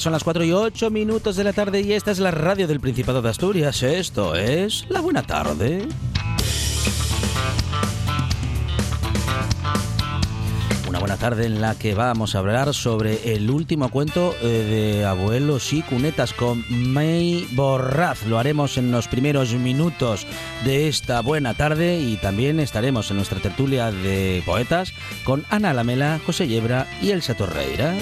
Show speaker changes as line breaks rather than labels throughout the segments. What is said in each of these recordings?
Son las 4 y 8 minutos de la tarde y esta es la radio del Principado de Asturias. Esto es La Buena Tarde. Una buena tarde en la que vamos a hablar sobre el último cuento eh, de abuelos y cunetas con May Borraz. Lo haremos en los primeros minutos de esta buena tarde y también estaremos en nuestra tertulia de poetas con Ana Lamela, José Yebra y Elsa Torreira.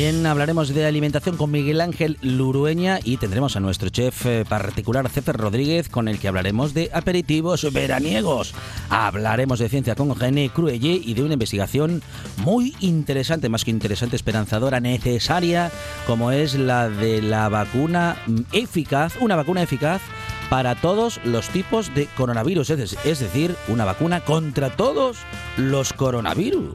Hablaremos de alimentación con Miguel Ángel Lurueña y tendremos a nuestro chef eh, particular César Rodríguez con el que hablaremos de aperitivos veraniegos. Hablaremos de ciencia con René Cruelle y de una investigación muy interesante, más que interesante, esperanzadora, necesaria, como es la de la vacuna eficaz, una vacuna eficaz para todos los tipos de coronavirus, es decir, una vacuna contra todos los coronavirus.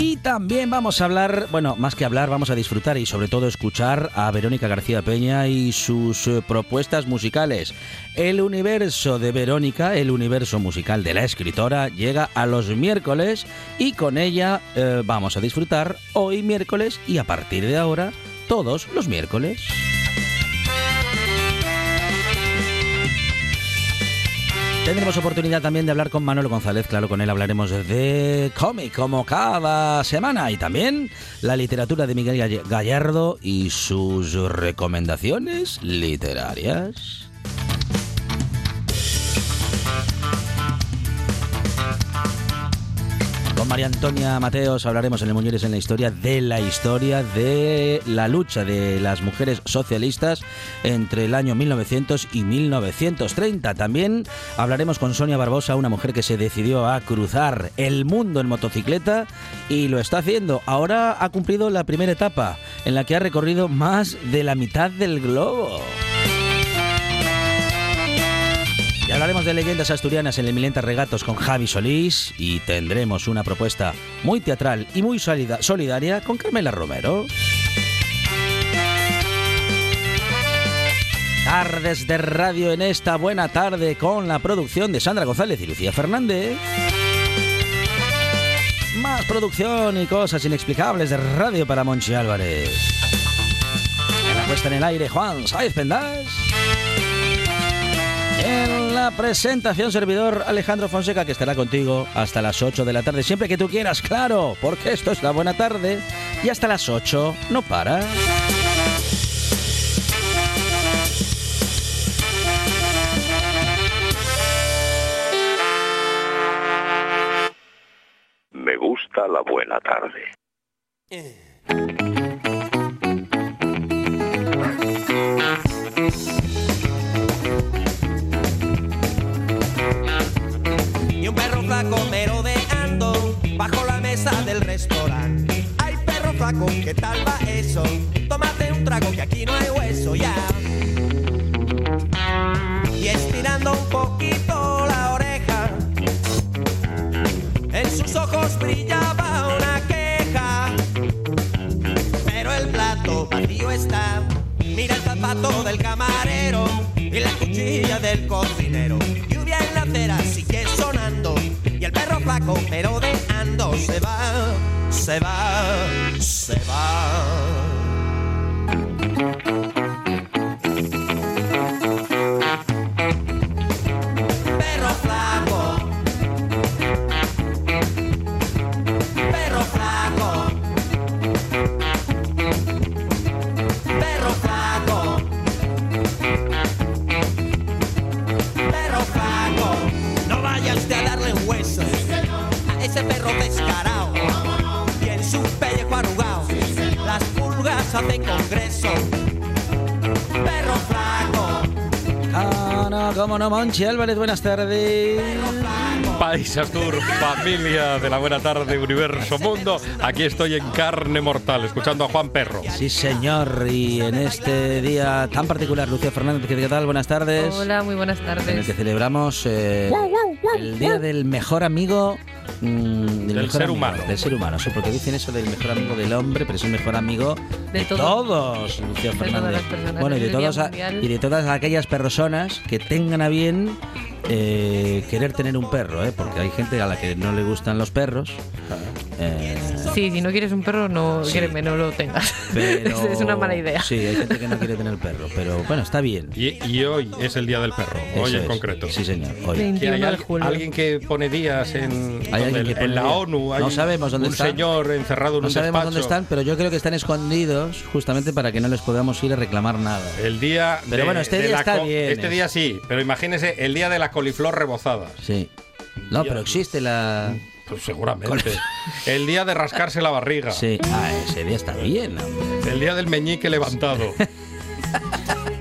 Y también vamos a hablar, bueno, más que hablar, vamos a disfrutar y sobre todo escuchar a Verónica García Peña y sus eh, propuestas musicales. El universo de Verónica, el universo musical de la escritora, llega a los miércoles y con ella eh, vamos a disfrutar hoy miércoles y a partir de ahora todos los miércoles. Tendremos oportunidad también de hablar con Manolo González, claro, con él hablaremos de cómic como cada semana y también la literatura de Miguel Gallardo y sus recomendaciones literarias. María Antonia Mateos hablaremos en el Muñeres en la historia de la historia de la lucha de las mujeres socialistas entre el año 1900 y 1930. También hablaremos con Sonia Barbosa, una mujer que se decidió a cruzar el mundo en motocicleta y lo está haciendo. Ahora ha cumplido la primera etapa en la que ha recorrido más de la mitad del globo. Y hablaremos de leyendas asturianas en el Milenta Regatos con Javi Solís y tendremos una propuesta muy teatral y muy solidaria con Carmela Romero. Tardes de radio en esta buena tarde con la producción de Sandra González y Lucía Fernández. Más producción y cosas inexplicables de radio para Monchi Álvarez. En la puesta en el aire Juan Saiz Pendas. En la presentación, servidor Alejandro Fonseca, que estará contigo hasta las 8 de la tarde, siempre que tú quieras, claro, porque esto es la buena tarde y hasta las 8 no para.
Me gusta la buena tarde.
Y flaco merodeando bajo la mesa del restaurante. Ay, perro flaco, ¿qué tal va eso? Tómate un trago que aquí no hay hueso ya. Y estirando un poquito la oreja, en sus ojos brillaba una queja. Pero el plato vacío está. Mira el zapato del camarero y la cuchilla del cocinero. Lluvia en la sigue sonando y el perro flaco merodeando se va, se va, se va.
Monchi Álvarez, buenas tardes.
País Astur, familia de la buena tarde, universo mundo. Aquí estoy en carne mortal, escuchando a Juan Perro.
Sí, señor, y en este día tan particular, Lucía Fernández, ¿qué tal? Buenas tardes.
Hola, muy buenas
En el
tardes.
que celebramos eh, el día del mejor amigo mm,
Del
mejor
ser
amigo,
humano.
Del ser humano, sí, porque dicen eso del mejor amigo del hombre, pero es el mejor amigo de,
De todo.
todos, Lucía Fernández. Bueno, y de, todos a- y de todas aquellas personas que tengan a bien eh, querer tener un perro, ¿eh? porque hay gente a la que no le gustan los perros. eh,
Sí, si no quieres un perro, no,
Sí.
no lo tengas.
pero,
es una mala idea.
Sí, hay gente que no quiere tener perro, pero bueno, está bien.
Y, y hoy es el día del perro, hoy en
es.
concreto.
Sí, señor. Hoy.
Que
21
hay al- alguien que pone días en,
Hay alguien
donde-
que pone
en la
días.
ONU. Hay
No sabemos dónde
un
están.
señor encerrado en
No
un
sabemos
despacho.
dónde están, pero yo creo que están escondidos justamente para que no les podamos ir a reclamar nada.
El día.
Pero
de-
bueno, este día está bien,
Este
es.
día sí, pero imagínese el día de la coliflor rebozada.
Sí. No, pero existe la.
Pues seguramente. el día de rascarse la barriga.
Sí. Ah, ese día está bien. hombre.
El día del meñique levantado.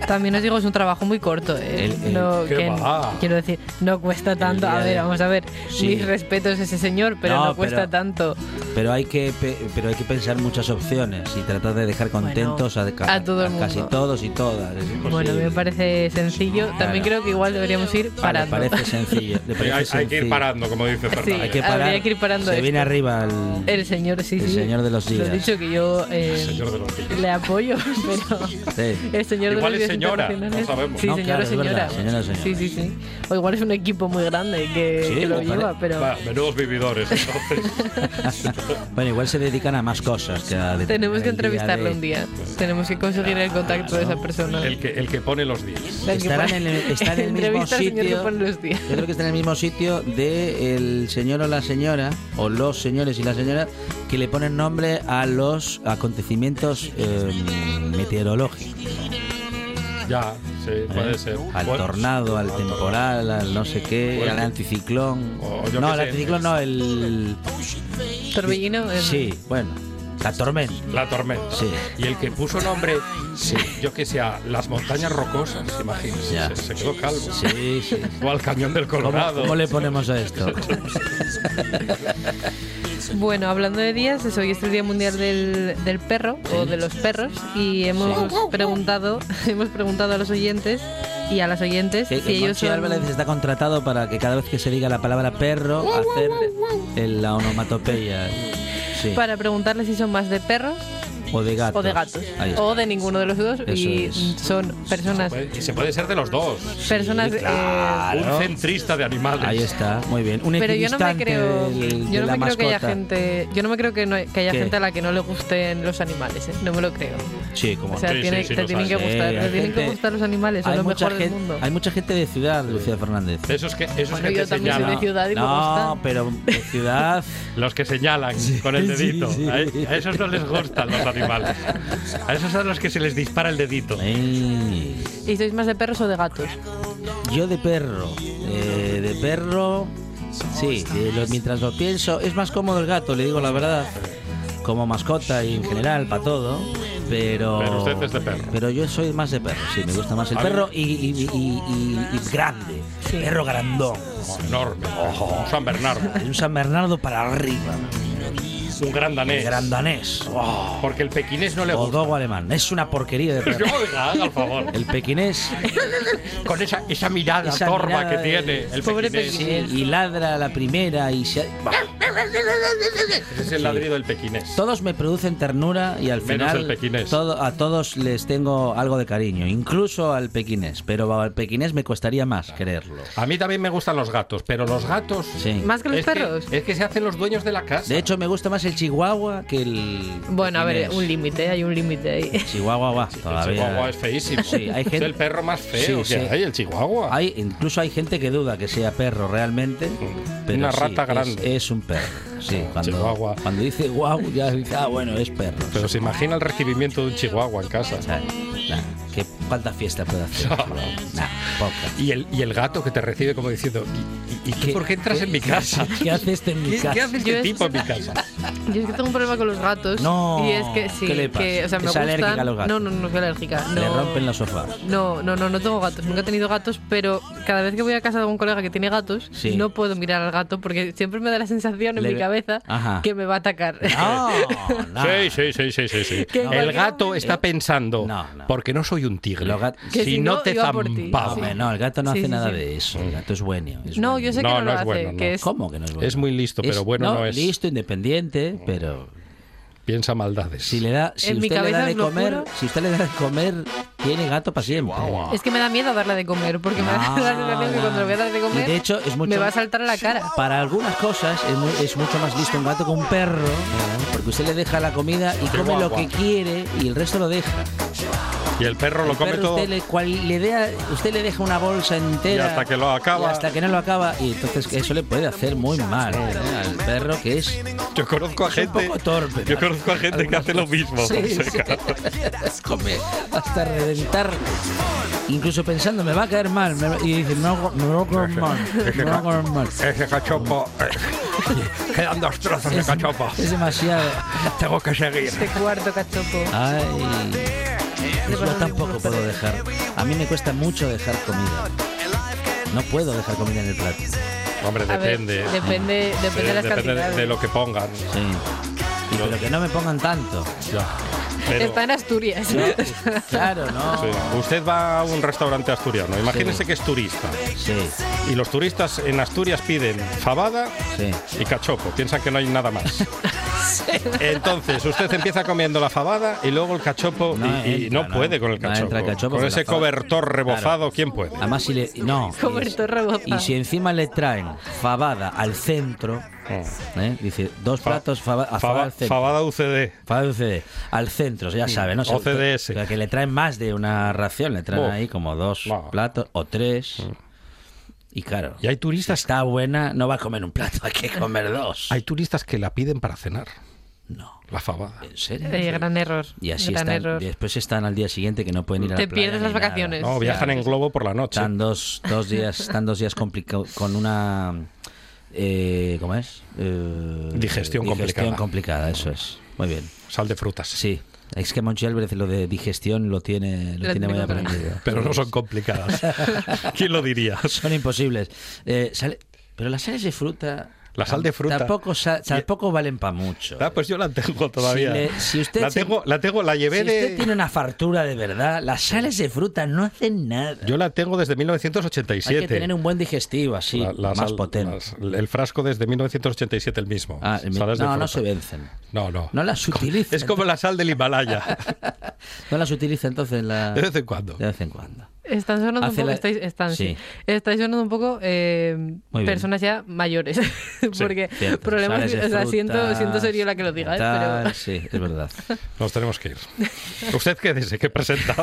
También os digo, es un trabajo muy corto. ¿eh?
El- el-
no,
¿Qué
que-
va?
Quiero decir, no cuesta tanto. A ver,
de-
vamos a ver.
Sí.
Mis respetos a ese señor, pero
No,
no, cuesta
pero-
tanto.
Pero hay que pe- pero hay que pensar muchas opciones y tratar de dejar contentos a, ca-
a todo el
casi todos y todas.
Bueno, me parece sencillo. También
Claro.
creo que igual deberíamos ir parando.
parece sencillo. le parece
hay, hay que ir
sencillo.
parando, como dice Fernando.
Hay que
Habría
parar.
que ir parando
Se
esto.
viene arriba el.
El señor, sí,
El
sí.
señor de los
Lo he
días.
dicho que yo eh,
Señor de los días.
le apoyo, pero
Sí.
el señor
Igual
de los días
señora, no sabemos.
Sí, señora.
señora o señora.
Sí, sí, sí. O igual es un equipo muy grande que,
Sí,
que lo
me
lleva,
pare-
pero
Va, menudos vividores, entonces.
Bueno, igual se dedican a más cosas que a
tenemos que entrevistarlo
de-
un día. Tenemos que conseguir el contacto de esa persona.
el, que, el que pone los días.
Estarán en el, está en el mismo
señor que
sitio.
pone los días.
Yo creo que está en el mismo sitio de el señor o la señora, o los señores y la señora, que le ponen nombre a los acontecimientos eh, meteorológicos.
Ya, sí, puede
¿eh?
ser.
Al
Bueno,
tornado, al temporal, al no sé qué,
Bueno.
al anticiclón. No,
sé.
anticiclón no, el.
Torbellino.
Sí, bueno, la tormenta.
La tormenta.
Sí.
Y el que puso nombre, yo que sé, a las montañas rocosas, imagínese.
Ya.
Se, se quedó calvo.
Sí, sí.
O al cañón del
¿Cómo,
Colorado.
cómo le ponemos a esto?
Bueno, hablando de días, es hoy es el Día Mundial del, del Perro o de los perros y hemos preguntado hemos preguntado a los oyentes y a las oyentes
Que,
si
que
ellos son
Álvarez está contratado para que cada vez que se diga la palabra perro, hacer el- la onomatopeya. Sí.
para preguntarles si son más de perros
O de gatos.
o de gatos o de ninguno de los dos y
Eso es.
son personas
Puede- Y se puede ser de los dos.
personas eh,
claro.
Un centrista de animales.
Ahí está, muy bien. Un
pero yo no me creo
del- de
yo no me creo que haya gente yo no me creo que, no- que haya
¿Qué?
gente a la que no le gusten los animales ¿eh? no me lo creo
Sí, como
o sea
Sí,
tiene-
sí, sí,
te tienen
hay.
que gustar
Sí,
te tienen que gustar los animales son
hay
lo
mucha,
mejor del
gente,
mundo
hay mucha gente de ciudad, Lucía Fernández.
Esos que, esos
Bueno,
que
yo
te
también soy de ciudad y me
no, pero de ciudad.
Los que señalan con el
sí,
dedito.
sí.
A, a esos no les gustan los animales. A esos son los que se les dispara el dedito.
Ey.
¿Y sois más de perros o de gatos?
Yo de perro. eh, de perro. Sí, lo- mientras lo pienso. Es más cómodo el gato, le digo la verdad. Como mascota y en general, para todo. Pero.
Pero usted es de perro.
Pero yo soy más de perro, sí, me gusta más el perro y, y- y- y- y grande.
Sí.
Perro grandón.
Oh, enorme. Un San Bernardo.
Un San Bernardo para arriba.
Un gran danés.
Grandanés. Oh,
Porque el pequinés no le
o
gusta.
dogo alemán. Es una porquería de perro.
El favor.
El pequinés
Con esa, esa mirada
Esa
torva
mirada
que
de-
tiene el
Pobre
pequinés.
sí, y ladra a la primera y se...
Ese es el ladrido del pequinés.
Todos me producen ternura y al
Menos
final
el pequinés.
todo- a todos les tengo algo de cariño, incluso al pequinés, pero al pequinés me costaría más quererlo.
A mí también me gustan los gatos, pero los gatos.
Sí.
¿Más que los
es
perros?
Que, es que se hacen los dueños de la casa.
De hecho, me gusta más el chihuahua que el
Bueno, a ver, un límite, hay un límite ahí.
Chihuahua, va,
el
todavía.
chihuahua es feísimo.
Sí, hay
Es
gente-
el perro más feo
Sí,
que
sí.
hay, el chihuahua.
Hay, incluso hay gente que duda que sea perro realmente. Pero
Una rata grande.
Es, un perro. Sí, cuando,
Chihuahua.
cuando dice guau, ya dice, ah, bueno, es perro.
Pero se imagina el recibimiento de un chihuahua en casa.
¿Qué, ¿cuánta fiesta puede hacer? Nah, poca.
Y el, y el gato que te recibe como diciendo, ¿y, y- y tú
¿Qué-
por qué entras
qué-
en mi casa?
¿Qué hace este en mi
¿Qué,
casa?
qué hace
Yo
este
es-
tipo en mi casa?
Yo es que tengo un problema con los gatos.
No,
Y es que sí,
¿qué le pasa?
que, o sea, me
¿Es alérgica
gustan.
a los gatos?
No, no, no soy alérgica. No,
Le rompen los sofás.
No, no, no, no tengo gatos. Nunca he tenido gatos, pero cada vez que voy a casa de un colega que tiene gatos,
Sí.
no puedo mirar al gato porque siempre me da la sensación en
Le-
mi cabeza
Ajá.
que me va a atacar.
No, no.
Sí, sí, sí, sí, sí, sí.
Que
El gato está pensando,
No, no.
porque no soy un tigre. Si
si
no
no,
te zampaba.
Hombre, no, el gato no
Sí,
hace
sí,
nada
sí.
de eso. El gato es bueno. es
No,
bueno.
yo sé
No,
que no,
no
lo
es
hace.
bueno, no.
que es,
¿Cómo que no es bueno?
Es muy listo, pero bueno no es.
listo, independiente, pero
Piensa maldades.
si le da, si
En
usted le da de comer,
juro.
si usted le da de comer, tiene gato para siempre.
es que me da miedo darle de comer porque me da
No,
la sensación que cuando le voy a dar de
Y
comer
de hecho es mucho
me va a saltar a la cara.
Para algunas cosas es, muy- es mucho más listo un gato que un perro, porque usted le deja la comida y come lo que quiere y el resto lo deja.
Y el perro lo come
perro
todo.
Usted le, cual le dea- usted le deja una bolsa entera.
Y hasta que lo acaba.
y hasta que no lo acaba. Y entonces eso le puede hacer muy mal ¿eh? al perro, que es.
Yo conozco a
Es un
gente.
poco torpe.
Yo conozco a gente que hace lo mismo.
Sí, sí. Come hasta reventar. Incluso pensando, me va a caer mal. me y dice, no, me va a caer mal. Me va a caer mal.
Ese cachopo. eh, Quedan dos trozos de cachopo.
Es demasiado.
Tengo que seguir.
Este cuarto cachopo.
Ay. Yo tampoco puedo dejar. A mí me cuesta mucho dejar comida. No puedo dejar comida en el plato.
Hombre,
A ver,
depende.
depende, depende de las
depende de,
cantidades.
de lo que pongan.
Sí. Y pero que no me pongan tanto.
Ya. Pero-
Está en Asturias.
Claro, no.
Sí. Usted va a un restaurante asturiano, imagínese
Sí.
que es turista.
Sí,
Y los turistas en Asturias piden fabada
sí.
y cachopo, piensan que no hay nada más. Entonces, usted empieza comiendo la fabada y luego el cachopo
No
y, y
entra,
no
no.
puede con el
No
cachopo.
entra el cachopo
con
con
ese cobertor rebozado, ¿quién puede?
Además, si le. No.
Cobertor
y-
rebozado.
Y si encima le traen fabada al centro, ¿eh? dice dos platos a fabada
Faba-
al centro.
fabada UCD.
Fabada UCD, al centro, ya sabe, ¿no?
OCDS.
Que, que le traen más de una ración, le traen
Oh.
ahí como dos
No.
platos o tres. Y claro,
Y hay
si
turistas,
está buena, no va a comer un plato, hay que comer dos.
hay turistas que la piden para cenar,
No,
la fabada.
¿en serio?
Eh, gran error.
Y así
gran
están,
error.
después están al día siguiente que no pueden ir a
Te
la playa
pierdes las
nada.
vacaciones.
No, viajan en globo por la noche.
Están dos, dos días, están dos días complicados con una eh, ¿cómo es? Eh,
Digestión complicada.
complicada, eso es. Muy bien.
Sal de frutas.
Sí. Es que Monchi lo de digestión lo tiene, lo
Lo
tiene muy aprendido.
Pero no son complicadas. ¿Quién lo diría?
Son imposibles. Eh, sale- pero las sales de fruta.
La sal de fruta.
Tampoco, sa- tampoco valen para mucho.
Ah, pues yo la tengo todavía.
Si le- si usted
la tengo, la tengo, la llevé
si usted
de.
tiene una fartura de verdad, las sales de fruta no hacen nada.
Yo la tengo desde
Hay
1987.
que tener un buen digestivo así,
La- la
más
sal-
potente.
el frasco desde 1987 el mismo.
Ah, el mi-
Sales de
no, no se vencen.
No, no.
No las utiliza.
Es como la sal del Himalaya.
No las utiliza entonces la...
De vez en cuando.
De vez en cuando.
Están sonando un poco,
la-
estáis, están, sí.
Sí.
estáis sonando un poco eh, personas ya mayores. Porque
Cierto,
problemas, o sea, siento,
frutas,
siento ser yo la que lo diga, ¿eh? pero
Sí, es verdad.
Nos tenemos que ir. Usted quédese, que presenta.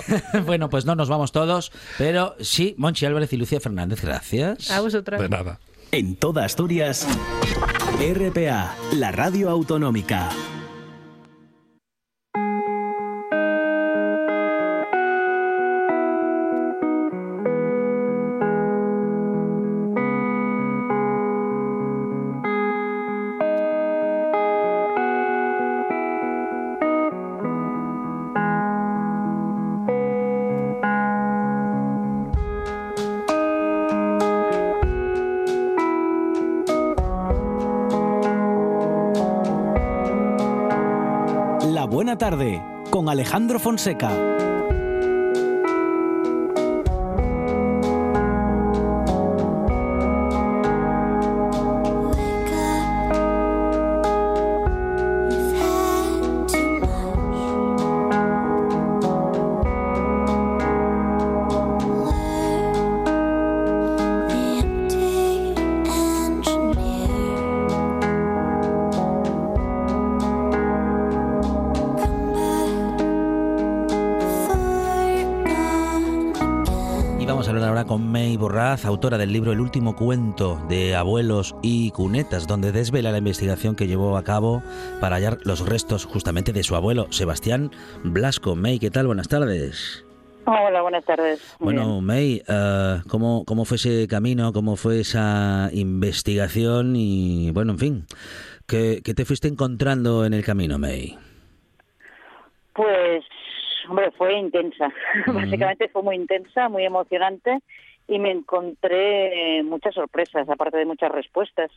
bueno, pues no nos vamos todos, pero sí, Monchi Álvarez y Lucía Fernández, gracias.
a vosotras.
De nada.
En toda Asturias, RPA, la radio autonómica. Alejandro Fonseca.
Con May Borraz, autora del libro El último cuento de abuelos y cunetas, donde desvela la investigación que llevó a cabo para hallar los restos justamente de su abuelo, Sebastián Blasco. May, ¿qué tal? Buenas tardes.
Hola, buenas tardes. Muy
Bueno,
bien.
May, eh, ¿cómo, ¿cómo fue ese camino? ¿Cómo fue esa investigación? Y bueno, en fin, ¿qué, qué te fuiste encontrando en el camino, May?
Pues, hombre, fue intensa. Básicamente fue muy intensa, muy emocionante y me encontré eh, muchas sorpresas, aparte de muchas respuestas.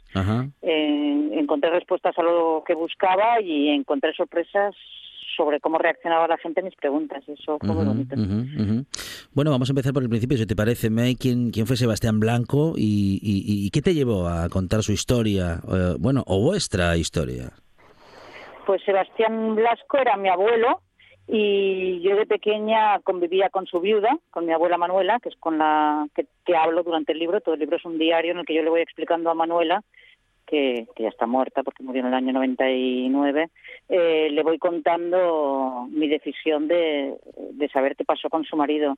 Eh, encontré respuestas a lo que buscaba y encontré sorpresas sobre cómo reaccionaba la gente a mis preguntas. Eso fue muy
Ujú,
bonito.
Bueno, vamos a empezar por el principio, si te parece, May. ¿Quién, quién fue Sebastián Blanco y, y- y qué te llevó a contar su historia? eh, bueno, o vuestra historia.
Pues Sebastián Blasco era mi abuelo y yo de pequeña convivía con su viuda, con mi abuela Manuela, que es con la que, que hablo durante el libro. Todo el libro es un diario en el que yo le voy explicando a Manuela, que, que ya está muerta porque murió en el año 99, eh, le voy contando mi decisión de, de saber qué pasó con su marido.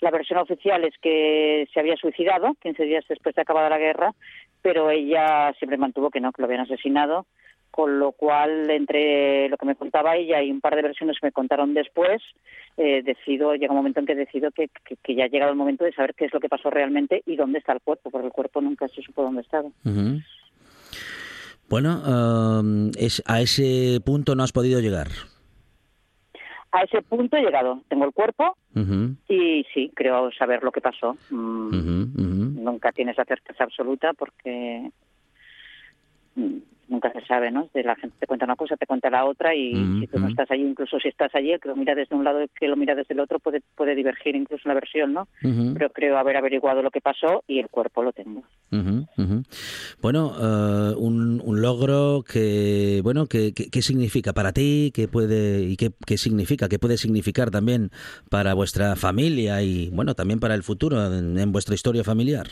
La versión oficial es que se había suicidado 15 días después de acabada la guerra, pero ella siempre mantuvo que no, que lo habían asesinado con lo cual entre lo que me contaba ella y un par de versiones que me contaron después, eh, decido, llega un momento en que decido que, que, que ya ha llegado el momento de saber qué es lo que pasó realmente y dónde está el cuerpo, porque el cuerpo nunca se supo dónde estaba.
Bueno, um, es, a ese punto no has podido llegar.
A ese punto he llegado. Tengo el cuerpo y sí, creo saber lo que pasó. Mm. Nunca tienes la certeza absoluta porque mm, nunca se sabe, ¿no? De la gente te cuenta una cosa, te cuenta la otra y
Mm,
si tú no estás allí, incluso si estás allí, el que lo mira desde un lado y el que lo mira desde el otro puede, puede divergir incluso la versión, ¿no?
Ujú.
Pero creo haber averiguado lo que pasó y el cuerpo lo tengo.
Ujú. Bueno, eh, un, un logro que, bueno, que, que- ¿qué significa para ti? ¿Qué puede y qué, qué significa? ¿Qué puede significar también para vuestra familia y, bueno, también para el futuro en, en vuestra historia familiar?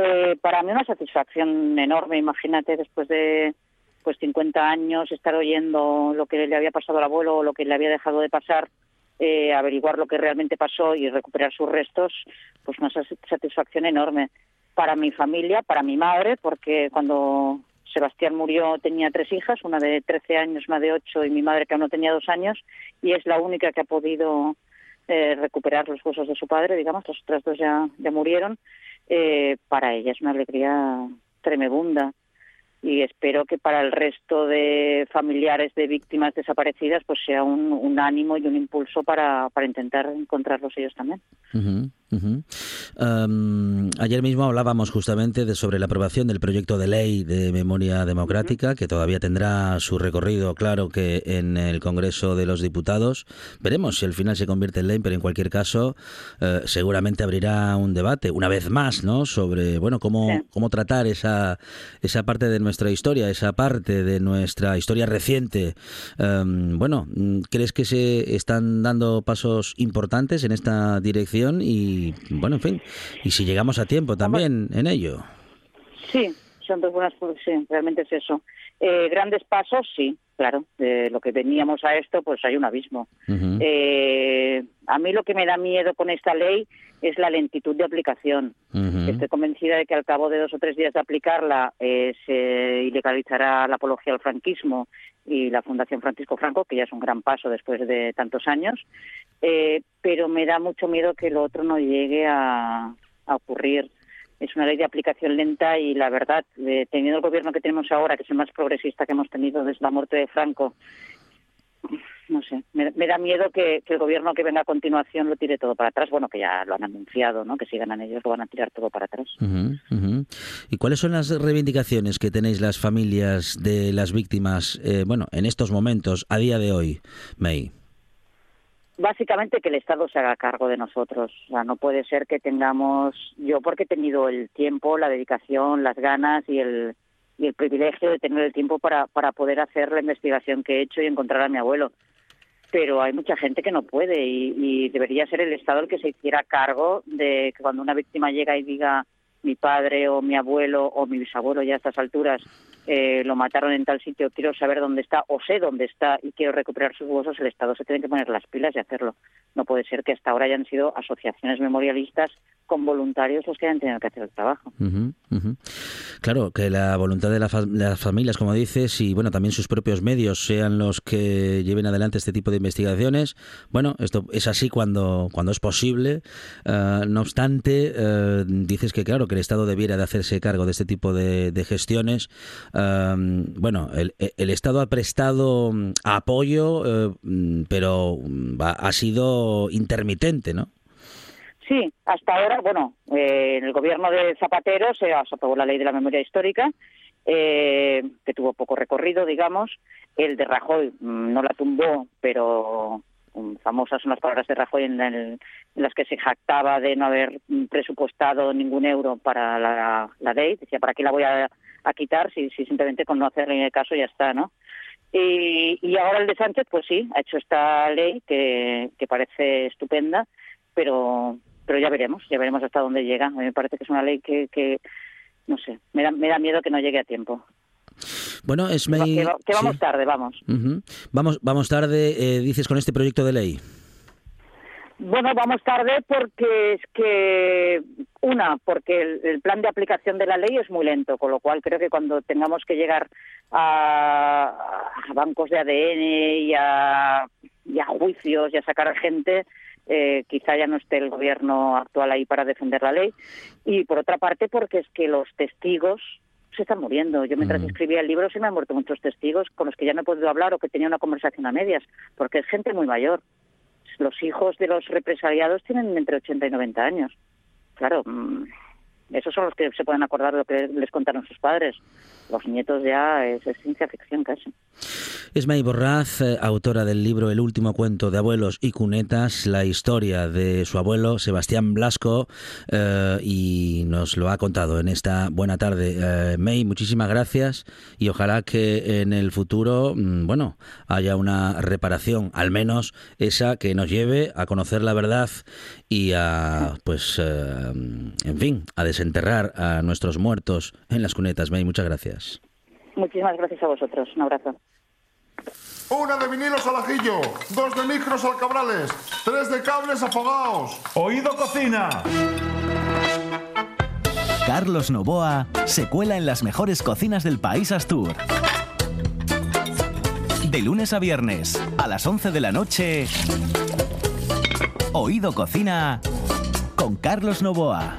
Eh, para mí una satisfacción enorme, imagínate, después de pues 50 años estar oyendo lo que le había pasado al abuelo o lo que le había dejado de pasar, eh, averiguar lo que realmente pasó y recuperar sus restos, pues una satisfacción enorme. Para mi familia, para mi madre, porque cuando Sebastián murió tenía tres hijas, una de 13 años, una de 8 y mi madre que aún no tenía dos años, y es la única que ha podido eh, recuperar los huesos de su padre, digamos, las otras dos ya, ya murieron eh, para ella es una alegría tremebunda y espero que para el resto de familiares de víctimas desaparecidas pues sea un, un ánimo y un impulso para, para intentar encontrarlos ellos también.
Um, ayer mismo hablábamos justamente de sobre la aprobación del proyecto de ley de memoria democrática, que todavía tendrá su recorrido, claro, que en el Congreso de los Diputados. Veremos si al final se convierte en ley, pero en cualquier caso, eh, seguramente abrirá un debate, una vez más, ¿no? Sobre, bueno, cómo,
Sí.
cómo tratar esa, esa parte de nuestra historia, esa parte de nuestra historia reciente. Um, bueno, ¿crees que se están dando pasos importantes en esta dirección? Y, bueno, en fin, y si llegamos a tiempo también en ello.
Sí, son dos buenas, sí, realmente es eso. Eh, grandes pasos, sí, claro, de lo que veníamos a esto, pues hay un abismo. Eh, a mí lo que me da miedo con esta ley es la lentitud de aplicación. Estoy convencida de que al cabo de dos o tres días de aplicarla eh, se ilegalizará la apología al franquismo y la Fundación Francisco Franco, que ya es un gran paso después de tantos años, eh, pero me da mucho miedo que lo otro no llegue a, a ocurrir. Es una ley de aplicación lenta y la verdad, eh, teniendo el gobierno que tenemos ahora, que es el más progresista que hemos tenido desde la muerte de Franco, no sé, me, me da miedo que, el gobierno que venga a continuación lo tire todo para atrás. Bueno, que ya lo han anunciado, ¿no? Que si ganan ellos lo van a tirar todo para atrás.
¿Y cuáles son las reivindicaciones que tenéis las familias de las víctimas, eh, bueno, en estos momentos, a día de hoy, May?
Básicamente que el Estado se haga cargo de nosotros. O sea, no puede ser que tengamos, yo porque he tenido el tiempo, la dedicación, las ganas y el, y el privilegio de tener el tiempo para, poder hacer la investigación que he hecho y encontrar a mi abuelo. Pero hay mucha gente que no puede y, y debería ser el Estado el que se hiciera cargo de que cuando una víctima llega y diga mi padre o mi abuelo o mi bisabuelo ya a estas alturas eh, lo mataron en tal sitio, quiero saber dónde está o sé dónde está y quiero recuperar sus huesos, el Estado se tiene que poner las pilas y hacerlo. No puede ser que hasta ahora hayan sido asociaciones memorialistas con voluntarios los que hayan tenido que hacer el trabajo.
Claro, que la voluntad de las familias, como dices, y bueno, también sus propios medios sean los que lleven adelante este tipo de investigaciones. Bueno, esto es así cuando, cuando es posible. Eh, no obstante, eh, dices que claro, que el Estado debiera de hacerse cargo de este tipo de gestiones. Bueno, el, el Estado ha prestado mm, apoyo, eh, mm, pero mm, ha sido intermitente, ¿no?
Sí, hasta ahora, bueno, eh, en el gobierno de Zapatero se aprobó la ley de la memoria histórica, eh, que tuvo poco recorrido, digamos. El de Rajoy no la tumbó, pero famosas son las palabras de Rajoy en, las que se jactaba de no haber presupuestado ningún euro para la, la ley. Decía, ¿para qué la voy a, a quitar si, si simplemente con no hacerle caso ya está, no? Y, y ahora el de Sánchez, pues sí, ha hecho esta ley que, que parece estupenda, pero pero ya veremos, ya veremos hasta dónde llega. A mí me parece que es una ley que, que no sé, me da, me da miedo que no llegue a tiempo.
Bueno, es
Que, va- que va- que vamos
sí.
tarde, vamos.
Vamos, vamos tarde, eh, dices, con este proyecto de ley.
Bueno, vamos tarde porque es que, una, porque el, el plan de aplicación de la ley es muy lento, con lo cual creo que cuando tengamos que llegar a, a bancos de ADN y a, y a juicios y a sacar gente, eh, quizá ya no esté el gobierno actual ahí para defender la ley. Y por otra parte, porque es que los testigos se están muriendo. Yo mientras escribía el libro se me han muerto muchos testigos con los que ya no he podido hablar o que tenía una conversación a medias, porque es gente muy mayor los hijos de los represaliados tienen entre 80 y 90 años. Claro, mm, esos son los que se pueden acordar de lo que les contaron sus padres. Los nietos ya es, es ciencia ficción casi.
Esmay Borraz, eh, autora del libro El último cuento de abuelos y cunetas, la historia de su abuelo Sebastián Blasco, eh, y nos lo ha contado en esta buena tarde. Eh, May, muchísimas gracias y ojalá que en el futuro, mm, bueno, haya una reparación, al menos esa que nos lleve a conocer la verdad y a, pues, eh, en fin, a desenterrar a nuestros muertos en las cunetas. May, muchas gracias.
Muchísimas gracias a vosotros. Un abrazo.
Una de vinilos al ajillo, dos de micros al cabrales, tres de cables afogados.
Oído cocina.
Carlos Novoa se cuela en las mejores cocinas del país Astur. De lunes a viernes, a las 11 de la noche, Oído Cocina con Carlos Novoa.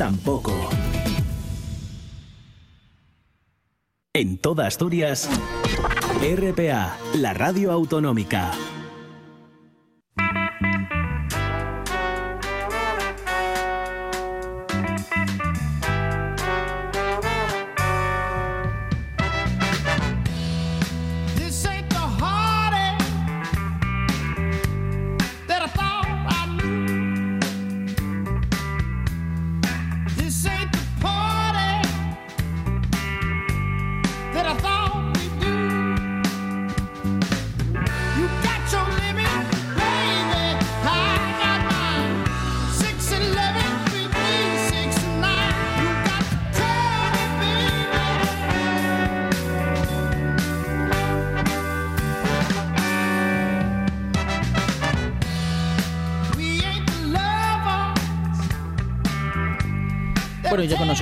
tampoco. En toda Asturias, RPA, la radio autonómica.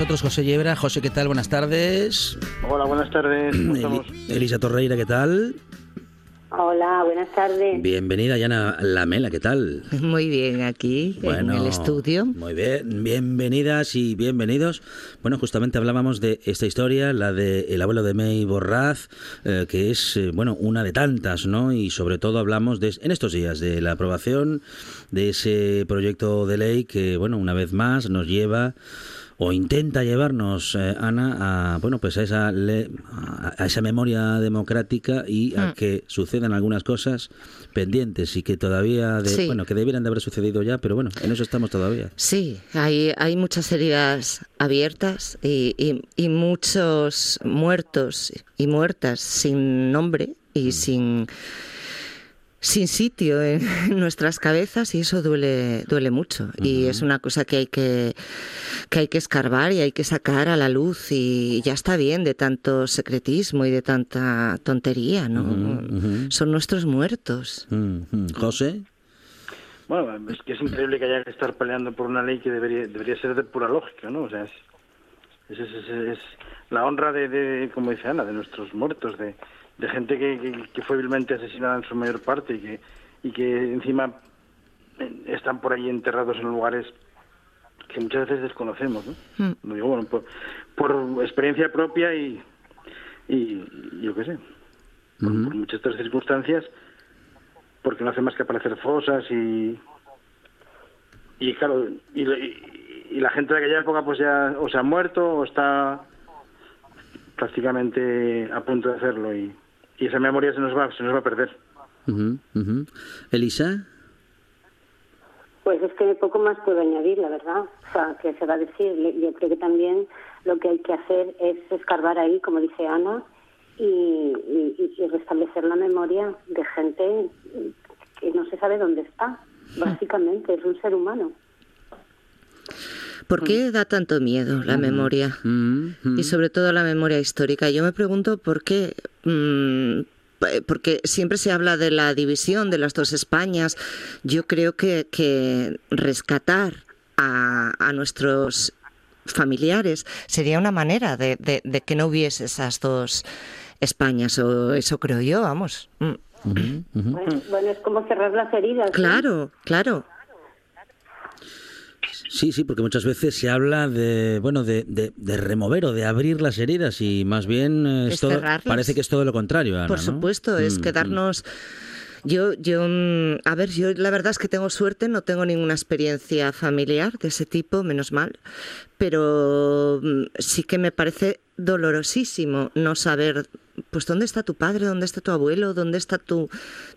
Nosotros José Yebra. José, ¿qué tal? Buenas tardes.
Hola, buenas tardes. ¿Cómo estamos?
Eli- Elisa Torreira, ¿qué tal?
Hola, buenas tardes.
Bienvenida, Yana Lamela, ¿qué tal?
Muy bien, aquí en el estudio.
Muy bien, bienvenidas y bienvenidos. Bueno, justamente hablábamos de esta historia, la de El abuelo de May Borraz, eh, que es, eh, bueno, una de tantas, ¿no? Y sobre todo hablamos de, en estos días de la aprobación de ese proyecto de ley que, bueno, una vez más nos lleva o intenta llevarnos, eh, Ana, a, bueno, pues a esa, a esa memoria democrática y a mm. que sucedan algunas cosas pendientes y que todavía, de, bueno, que debieran de haber sucedido ya, pero bueno, en eso estamos todavía.
Sí, hay, hay muchas heridas abiertas y, y, muchos muertos y muertas sin nombre y mm. sin sin sitio en nuestras cabezas y eso duele duele mucho. Y es una cosa que hay que que hay que escarbar y hay que sacar a la luz y ya está bien de tanto secretismo y de tanta tontería no son nuestros muertos.
José.
Bueno es que es increíble que haya que estar peleando por una ley que debería debería ser de pura lógica no o sea es, es, la honra de, de como dice Ana de nuestros muertos de de gente que, que, fue vilmente asesinada en su mayor parte y que, y que encima están por ahí enterrados en lugares que muchas veces desconocemos, ¿no? Mm. digo, bueno, por, experiencia propia y, y yo qué sé, por, muchas otras circunstancias, porque no hace más que aparecer fosas y, y claro, y, y, la gente de aquella época pues ya o se ha muerto o está prácticamente a punto de hacerlo y y esa memoria se nos va, se nos va a perder.
Elisa.
Pues es que poco más puedo añadir, la verdad. O sea, que se va a decir. Yo creo que también lo que hay que hacer es escarbar ahí, como dice Ana, y, restablecer la memoria de gente que no se sabe dónde está. Básicamente, es un ser humano.
¿Por qué da tanto miedo la memoria? Y sobre todo la memoria histórica. Yo me pregunto por qué. Mm, porque siempre se habla de la división de las dos Españas. Yo creo que, rescatar a, nuestros familiares sería una manera de, que no hubiese esas dos Españas, o eso creo yo, vamos. Mm.
Bueno, es como cerrar las heridas.
Claro, claro.
Sí, sí, porque muchas veces se habla de, bueno, de, de, remover o de abrir las heridas y más bien eh, parece que es todo lo contrario. Ana,
Por supuesto, es mm, quedarnos... Yo, yo, mm, a ver, yo la verdad es que tengo suerte, no tengo ninguna experiencia familiar de ese tipo, menos mal, pero mm, sí que me parece dolorosísimo no saber pues dónde está tu padre, dónde está tu abuelo, dónde está tu,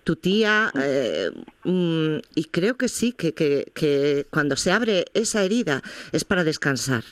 tu tía. Eh, mm, y creo que sí, que, que, que, cuando se abre esa herida es para descansar.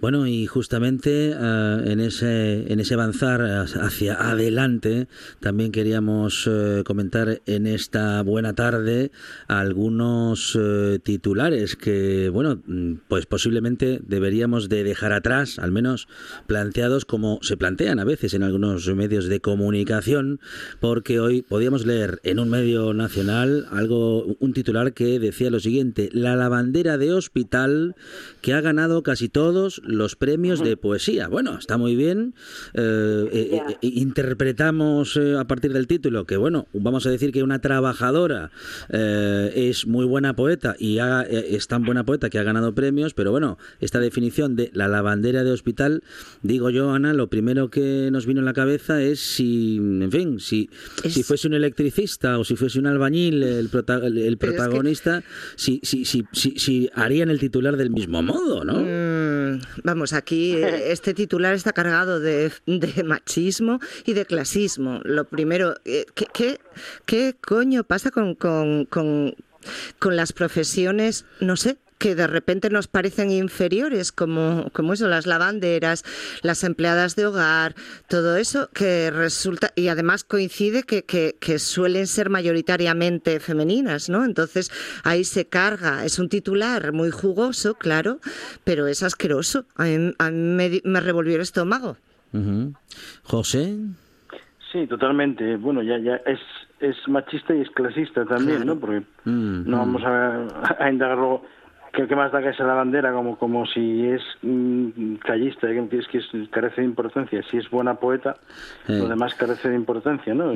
Bueno, y justamente eh, en, ese, en ese avanzar hacia adelante, también queríamos eh, comentar en esta buena tarde algunos eh, titulares que, bueno, pues posiblemente deberíamos de dejar atrás, al menos planteados como se plantean a veces en algunos medios de comunicación, porque hoy podíamos leer en un medio nacional algo, un titular que decía lo siguiente, la lavandera de hospital que ha ganado casi todos los premios de poesía. Bueno, está muy bien. Eh, eh, eh, interpretamos a partir del título que, bueno, vamos a decir que una trabajadora es muy buena poeta y es tan buena poeta que ha ganado premios, pero bueno, esta definición de la lavandera de hospital, digo yo, Ana, lo primero que nos vino en la cabeza es si, en fin, si, si fuese un electricista o si fuese un albañil el, el, protagonista, si, si, si, si, harían el titular del mismo modo, ¿no?
Mm, vamos, aquí eh, este titular está cargado de, machismo y de clasismo. Lo primero, eh, ¿qué, qué, qué coño pasa con, con, con, con las profesiones, no sé, que de repente nos parecen inferiores, como, como eso, las lavanderas, las empleadas de hogar, todo eso que resulta, y además coincide que, que, suelen ser mayoritariamente femeninas, ¿no? Entonces ahí se carga, es un titular muy jugoso, claro, pero es asqueroso. A mí, me, revolvió el estómago.
José.
Sí, totalmente. Bueno, ya, ya es, es machista y es clasista también, ¿no? Porque mm, no vamos mm. a, a indagarlo que, que más da que sea la bandera como como si es mm, callista que es que carece de importancia. Si es buena poeta lo demás carece de importancia no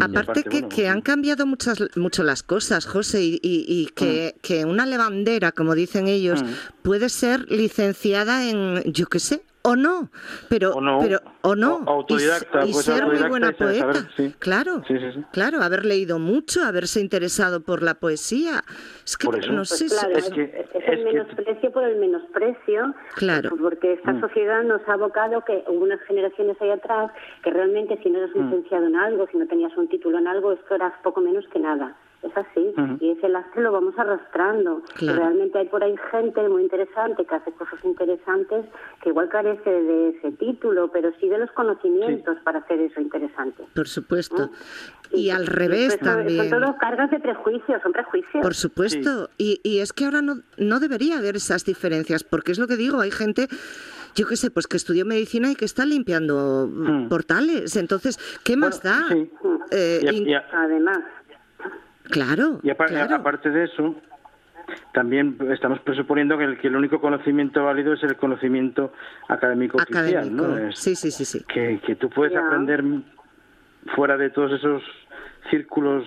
aparte, que, que han cambiado muchas mucho las cosas José y, y, que, mm. que, una lavandera como dicen ellos mm. puede ser licenciada en yo qué sé o no, pero
O no.
pero o no
O- autodidacta,
y, y
pues
ser muy
autodidacta
buena
y saber-
poeta,
sí.
claro,
Sí, sí, sí.
claro, haber leído mucho, haberse interesado por la poesía, es que no
Pues
sé, si-
claro,
es
es,
que-
es el
es que-
menosprecio por el menosprecio,
Claro.
porque esta
Mm.
sociedad nos ha abocado que hubo unas generaciones ahí atrás que realmente si no eras
Mm.
licenciado en algo, si no tenías un título en algo, esto eras poco menos que nada. Es así, y ese lastre lo vamos arrastrando.
Claro.
Realmente hay por ahí gente muy interesante que hace cosas interesantes que igual carece de ese título, pero sí de los conocimientos para hacer eso interesante.
por supuesto.
¿no?
Y al revés
eso-
también.
Son todo cargas de prejuicios, son prejuicios.
Por supuesto. Y, y es que ahora no, no debería haber esas diferencias, porque es lo que digo, hay gente, yo qué sé, pues que estudió medicina y que está limpiando
Hmm.
portales. Entonces, ¿qué más da?
sí.
Eh,
Y y a-
Además,
claro,
Y
claro.
aparte de eso, también estamos presuponiendo que el, que el único conocimiento válido es el conocimiento académico, oficial,
académico.
¿no? Es
Sí, sí, sí, sí.
que, que tú puedes aprender fuera de todos esos círculos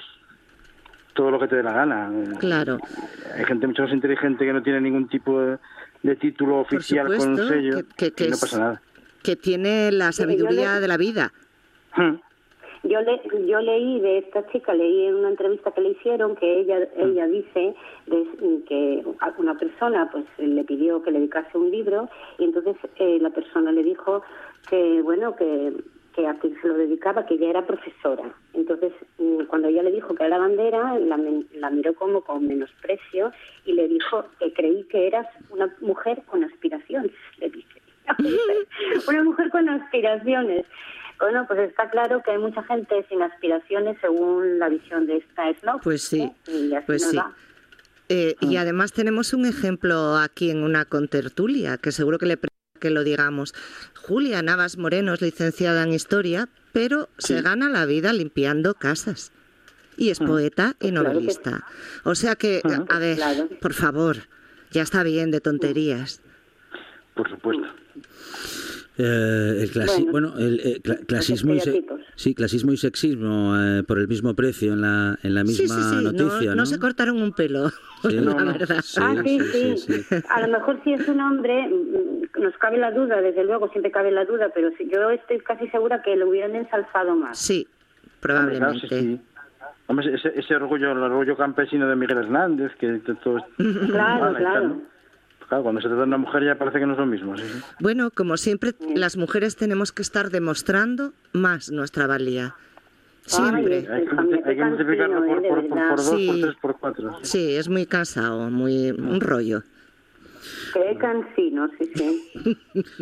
todo lo que te dé la gana.
Claro.
Hay gente mucho más inteligente que no tiene ningún tipo de, de título
Por
oficial con un sello
que- que- que
y no
es-
pasa nada.
Que tiene la sabiduría
le-
de la vida.
Hmm.
Yo, le, yo leí de esta chica, leí en una entrevista que le hicieron que ella ella dice de- que una persona pues le pidió que le dedicase un libro y entonces eh, la persona le dijo que bueno que que a quién se lo dedicaba, que ella era profesora. Entonces, mm, cuando ella le dijo que era bandera, la, miró como con menosprecio y le dijo que creí que eras una mujer con aspiraciones, le dice. una mujer con aspiraciones. Bueno, pues está claro que hay mucha gente sin aspiraciones según la visión de esta Snow.
Pues sí,
Y así
pues
nos
sí.
va.
Eh. Y además tenemos un ejemplo aquí en una contertulia, que seguro que le que lo digamos. Julia Navas Moreno es licenciada en Historia, pero se gana la vida limpiando casas. Y es poeta y novelista. O sea que, a ver,
Claro.
por favor, ya está bien de tonterías.
Por supuesto.
Eh, el clasi-
Bueno,
bueno, el eh, cla- clasismo y sí, clasismo y sexismo eh, por el mismo precio en la en la misma
sí, sí, no-
noticia,
no,
¿no?
se cortaron un pelo, la verdad.
Ah. A lo mejor si es un hombre, mm, nos cabe la duda, desde luego, siempre cabe la duda, pero si- yo estoy casi segura que lo hubieran ensalzado más.
Sí,
claro,
probablemente.
Hombre, ese, ese orgullo, el orgullo campesino de Miguel Hernández, que de todo
Claro, claro.
Claro, cuando se trata de una mujer ya parece que no es lo mismo. sí.
Bueno, como siempre, las mujeres tenemos que estar demostrando más nuestra valía. Siempre.
Hay que, hay que multiplicarlo por, por, por, por dos, por
Sí.
tres, por cuatro.
Sí, es muy cansado, muy un rollo.
Qué cansino, sí, sí.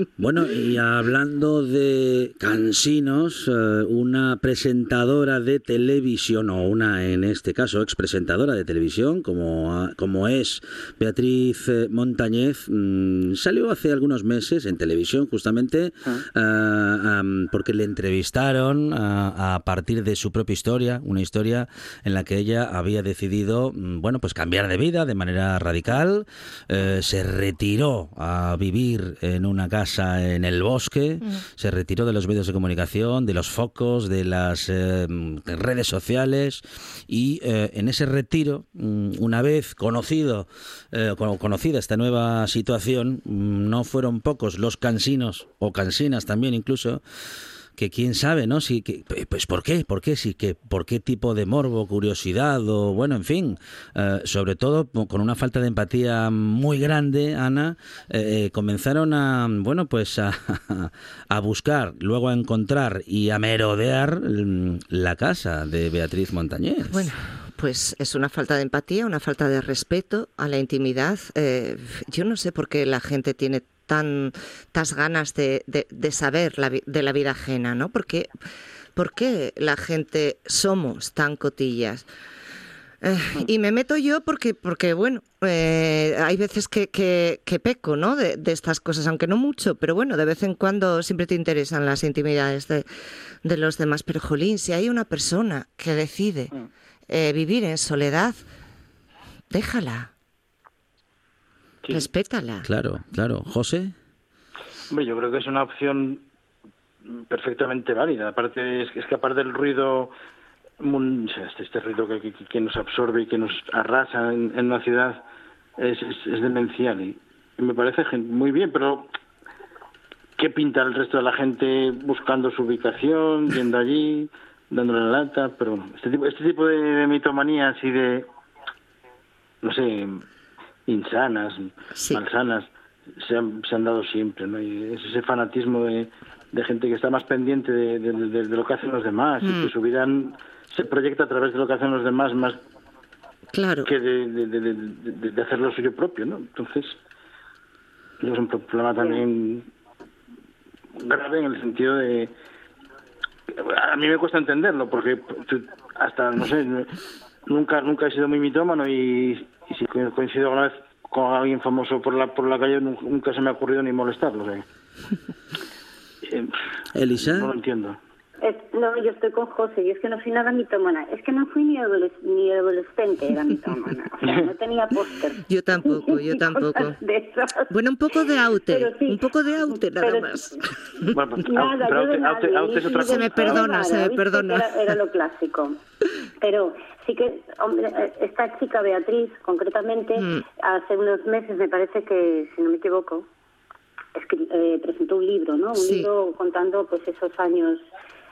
Bueno, y hablando de cansinos, eh, una presentadora de televisión, o una, en este caso, expresentadora de televisión, como, como es Beatriz eh, Montañez, mm, salió hace algunos meses en televisión justamente ah, am, porque le entrevistaron a, a partir de su propia historia, una historia en la que ella había decidido, mm, bueno, pues cambiar de vida de manera radical, eh, se retiró a vivir en una casa en el bosque, se retiró de los medios de comunicación, de los focos, de las eh, redes sociales y eh, en ese retiro, mm, una vez conocido, eh, cono- conocida esta nueva situación, mm, no fueron pocos los cansinos o cansinas también incluso que quién sabe, ¿no? Si, que, pues ¿por qué? ¿Por qué? Sí, que, ¿Por qué tipo de morbo, curiosidad o, bueno, en fin, eh, sobre todo con una falta de empatía muy grande, Ana, eh, eh, comenzaron a, bueno, pues a, a buscar, luego a encontrar y a merodear mm, la casa de Beatriz Montañez.
Bueno, pues es una falta de empatía, una falta de respeto a la intimidad. Eh, yo no sé por qué la gente tiene tantas ganas de, de- de saber la de la vida ajena, ¿no? ¿Por qué, por qué la gente somos tan cotillas? Eh, y me meto yo porque, porque bueno, eh, hay veces que, que- que peco, ¿no? De, de estas cosas, aunque no mucho, pero bueno, de vez en cuando siempre te interesan las intimidades de, de los demás. Pero, Jolín, si hay una persona que decide eh, vivir en soledad, déjala, respétala.
Claro, claro. José.
Hombre, yo creo que es una opción perfectamente válida. Aparte, es, que aparte del ruido, este, este ruido que, que- que nos absorbe y que nos arrasa en, en una ciudad, es, es, es demencial. Y, y me parece muy bien, pero qué pinta el resto de la gente buscando su ubicación, yendo allí, dándole la lata, pero este tipo, este tipo de, de mitomanías y de, no sé, insanas, malsanas, se han, se han dado siempre, ¿no? Y es ese fanatismo de, de gente que está más pendiente de, de- de- de lo que hacen los demás y
Mm.
que su vida se proyecta a través de lo que hacen los demás más
Claro.
que de, hacer lo suyo propio, ¿no? Entonces, es un problema también grave en el sentido de... A mí me cuesta entenderlo, porque hasta, no sé, nunca nunca he sido muy mitómano y, y si co- coincido alguna vez con alguien famoso por la por la calle, nu- nunca se me ha ocurrido ni molestarlo. o sea. Eh,
Elisa.
No lo entiendo.
Es- no, yo estoy con José, yo es que no fui nada mitómana. Es que no fui ni, adoles- ni adolescente, era mitómana. O sea, no tenía póster.
Yo tampoco, yo tampoco.
cosas de esas.
Bueno, un poco de aute,
Pero sí.
un poco de aute nada
Pero-
más.
Bueno, pues,
Nada,
pero
yo de
Aute- Aute-
nadie,
Aute es
ni-
otra
ni
Se me
nada,
perdona, se me perdona.
Era, era lo clásico. Pero sí que, hombre, eh, esta chica Beatriz, concretamente,
Mm.
hace unos meses, me parece que, si no me equivoco, escri- eh, presentó un libro, ¿no? Un
Sí.
libro contando pues esos años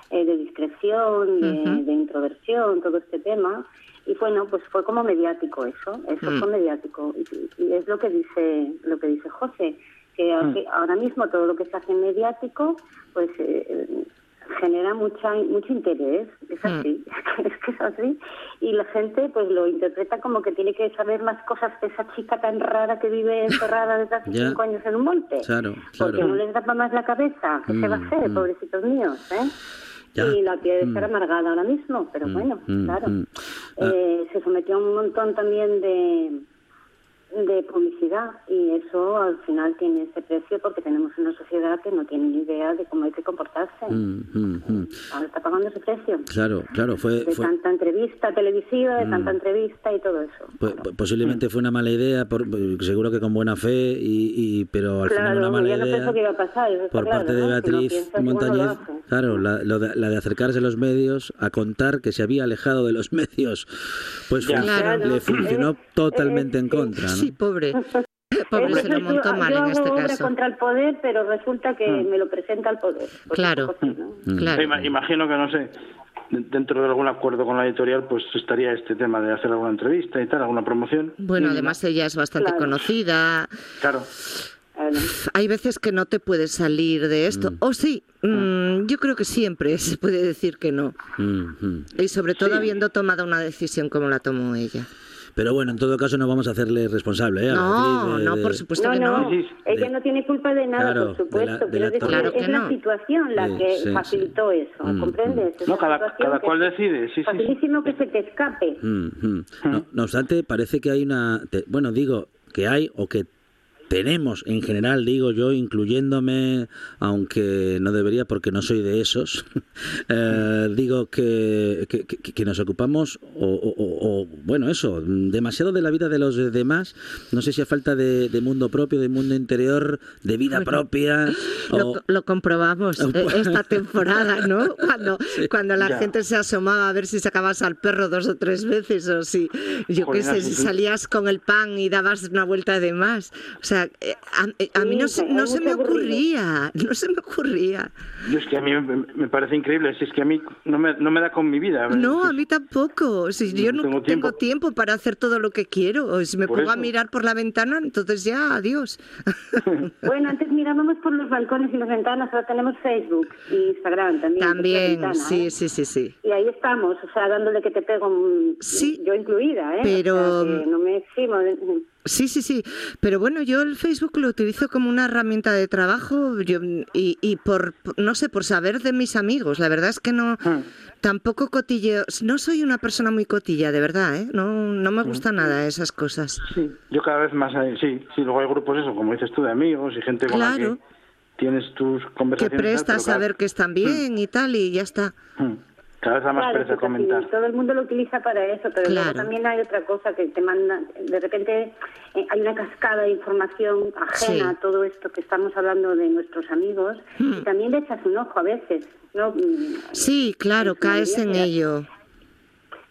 eh, de discreción, de, de introversión, todo este tema. Y bueno, pues fue como mediático eso, eso
Mm.
fue mediático. Y, y es lo que dice lo que dice José, que
Mm.
que ahora mismo todo lo que se hace mediático, pues eh, genera mucha mucho interés, es así, es que es así. Y la gente pues lo interpreta como que tiene que saber más cosas de esa chica tan rara que vive encerrada desde hace
Ya.
cinco años en un monte.
Claro,
Porque
claro.
no les da más la cabeza. ¿Qué se va a
Mm,
hacer,
mm.
pobrecitos míos? ¿eh?
Ya.
Y la quiere estar
Mm.
amargada ahora mismo, pero
Mm,
bueno,
mm,
claro. Eh, se sometió a un montón también de, de publicidad y eso al final tiene ese precio porque tenemos una sociedad que no tiene ni idea de cómo hay que comportarse.
Mm, mm, mm.
Ahora está pagando ese precio.
Claro, claro, fue,
De
fue
tanta entrevista televisiva, de
Mm.
tanta entrevista y todo eso.
po- po- posiblemente fue una mala idea, por- seguro que con buena fe, y, y- pero al final
Claro,
una mala
ya no
idea
pensó que iba a pasar. eso
por
claro,
parte de
¿no? Si no
Beatriz
igual no lo
Montañez.
hace.
Claro, la, lo de, la de acercarse a los medios a contar que se había alejado de los medios, pues
Ya.
fun-
Claro.
le funcionó totalmente en contra. ¿no?
Sí, pobre. Pobre,
Es
se lo montó
yo,
mal
yo
en este
obra
caso.
contra el poder, pero resulta que me lo presenta el poder.
Claro.
Mm.
Claro.
Ima- Imagino que, no sé, de- dentro de algún acuerdo con la editorial, pues estaría este tema de hacer alguna entrevista y tal, alguna promoción.
Bueno,
Y-
además ella es bastante
Claro.
conocida.
Claro.
Hay veces que no te puedes salir de esto.
Mm.
O sí, mm, yo creo que siempre se puede decir que no.
Mm, mm.
Y sobre todo habiendo tomado una decisión como la tomó ella.
Pero bueno, en todo caso no vamos a hacerle responsable. ¿eh? a
No,
Beatriz de-
no,
de-
por supuesto
No,
que
no,
no.
Ella no tiene culpa de nada,
Claro,
por supuesto.
de la- la
decir,
Claro que
es la
no.
situación la
Sí,
que
sí,
facilitó eso,
Mm,
¿comprendes? Es
No, cada, cual decide, sí, sí. sí.
Facilísimo que se te escape.
Mm, mm. No, no obstante, parece que hay una... te- bueno, digo que hay o que tenemos en general, digo yo, incluyéndome, aunque no debería porque no soy de esos, eh, digo que, que, nos ocupamos, o, o- o- o, bueno, eso, demasiado de la vida de los demás, no sé si a falta de, de mundo propio, de mundo interior, de vida propia.
Lo,
o-
lo comprobamos eh, esta temporada, ¿no? Cuando, cuando la
Ya.
gente se asomaba a ver si sacabas al perro dos o tres veces o si, yo qué sé, si salías con el pan y dabas una vuelta de más. O sea, eh, a, eh, a mí no, se,
Sí,
no se me ocurría, no se me ocurría.
Yo es que a mí me, me parece increíble, si es que a mí no me, no me da con mi vida.
No,
Es-
a mí tampoco. Si yo no
tengo
tengo
tiempo.
tiempo para hacer todo lo que quiero. O si me
Por
pongo a
eso.
mirar por la ventana, entonces ya, adiós.
Bueno, antes mirábamos por los balcones y las ventanas, ahora tenemos Facebook y Instagram también.
También,
ventana,
sí,
¿eh?
sí, sí, sí.
Y ahí estamos, o sea, dándole que te pego,
Sí,
yo incluida, ¿eh?
pero-
O sea, que no me eximo de...
Sí, sí, sí. Pero bueno, yo el Facebook lo utilizo como una herramienta de trabajo yo, y, y por, no sé, por saber de mis amigos. La verdad es que no,
Hmm.
tampoco cotilleo. No soy una persona muy cotilla, de verdad, ¿eh? No, no me gusta nada esas cosas.
Sí, yo cada vez más, hay- sí, sí, luego hay grupos, eso, como dices tú, de amigos y gente con la que tienes tus
Que
conversaciones. tal,
prestas a ver que están bien y tal y ya está.
mm, cada vez da más
Claro,
comentar.
todo el mundo lo utiliza para eso, pero luego
Claro.
también hay otra cosa que te manda, de repente eh, hay una cascada de información ajena
Sí.
a todo esto que estamos hablando de nuestros amigos
Hmm.
y también le echas un ojo a veces, ¿no? Mm,
Sí, claro, caes en ello.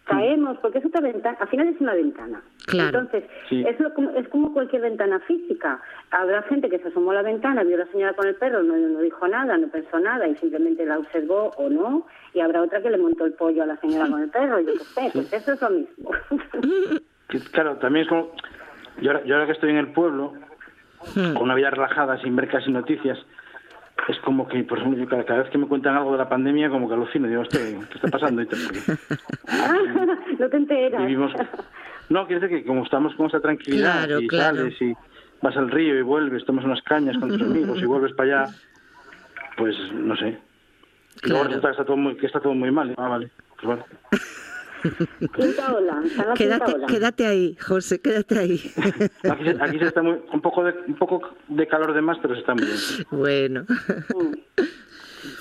Caemos, porque es otra ventana, al final es una ventana.
Claro.
Entonces,
Sí.
es, lo como, es como cualquier ventana física. Habrá gente que se asomó a la ventana, vio a la señora con el perro, no, no dijo nada, no pensó nada y simplemente la observó o no. Y habrá otra que le montó el pollo a la señora con el perro, yo qué sé, pues eso es lo mismo.
Claro, también es como... Yo ahora, yo ahora que estoy en el pueblo,
Hmm.
con una vida relajada, sin ver casi noticias, es como que, por ejemplo, yo cada, cada vez que me cuentan algo de la pandemia, como que alucino, digo, hostia, ¿qué está pasando? Y porque
no te enteras.
vivimos... No, quiere decir que como estamos con esa tranquilidad
Claro,
y
claro.
sales y vas al río y vuelves, tomas unas cañas con tus amigos y vuelves para allá, pues no sé. Y luego
Claro.
resulta que está todo muy, que está todo muy mal. Ah, vale. Pues vale.
Quinta ola, quinta
Quédate,
ola.
quédate ahí, José, quédate ahí.
Aquí, se- aquí se está muy, un poco de un poco de calor de más, pero se está muy bien.
Bueno.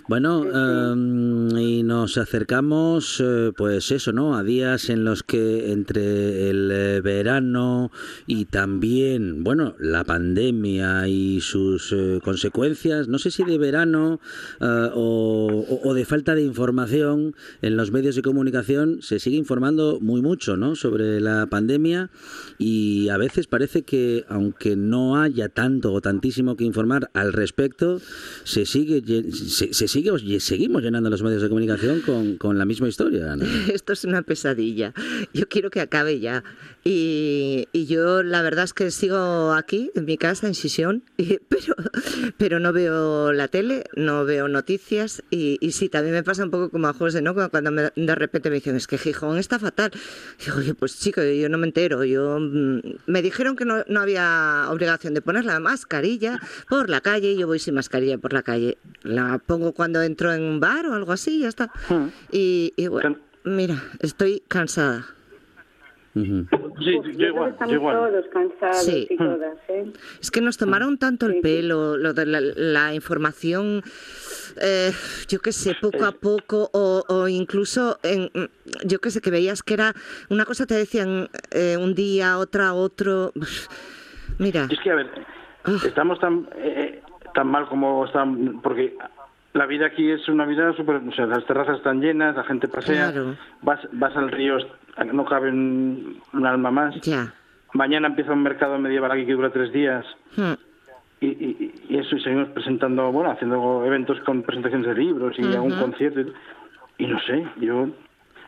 Bueno, em, y nos acercamos, eh, pues eso, ¿no? A días en los que entre el eh, verano y también, bueno, la pandemia y sus eh, consecuencias, no sé si de verano eh, o, de falta de información en los medios de comunicación, se sigue informando muy mucho, ¿no? Sobre la pandemia y a veces parece que, aunque no haya tanto o tantísimo que informar al respecto, se sigue, se sigue seguimos llenando los medios de comunicación con, con la misma historia. ¿no?
Esto es una pesadilla. Yo quiero que acabe ya. Y, y yo la verdad es que sigo aquí, en mi casa, en Sisión, y- pero, pero no veo la tele, no veo noticias. Y, y sí, también me pasa un poco como a José, ¿no? Cuando me- de repente me dicen, es que Gijón está fatal. Digo, oye, pues chico, yo no me entero. Yo mm, Me dijeron que no, no había obligación de poner la mascarilla por la calle. y Yo voy sin mascarilla por la calle. La pongo cuando entro en un bar o algo así, ya está. Y, y bueno, mira, estoy cansada.
Sí, yo,
Yo que estamos todos cansados
Sí.
y todas, ¿eh?
Es que nos tomaron tanto el pelo, lo de la, la información, eh, yo qué sé, poco a poco, o, o incluso, en, yo qué sé, que veías que era una cosa te decían eh, un día, otra, otro. Mira.
Es que, a ver, estamos tan, eh, tan mal como están, porque la vida aquí es una vida súper, o sea, las terrazas están llenas, la gente pasea,
Claro.
vas, vas al río, no cabe un, un alma más.
Ya.
Mañana empieza un mercado medieval aquí que dura tres días.
Hmm.
Y, y, y eso, y seguimos presentando, bueno, haciendo eventos con presentaciones de libros y algún concierto. Y, y no sé, yo,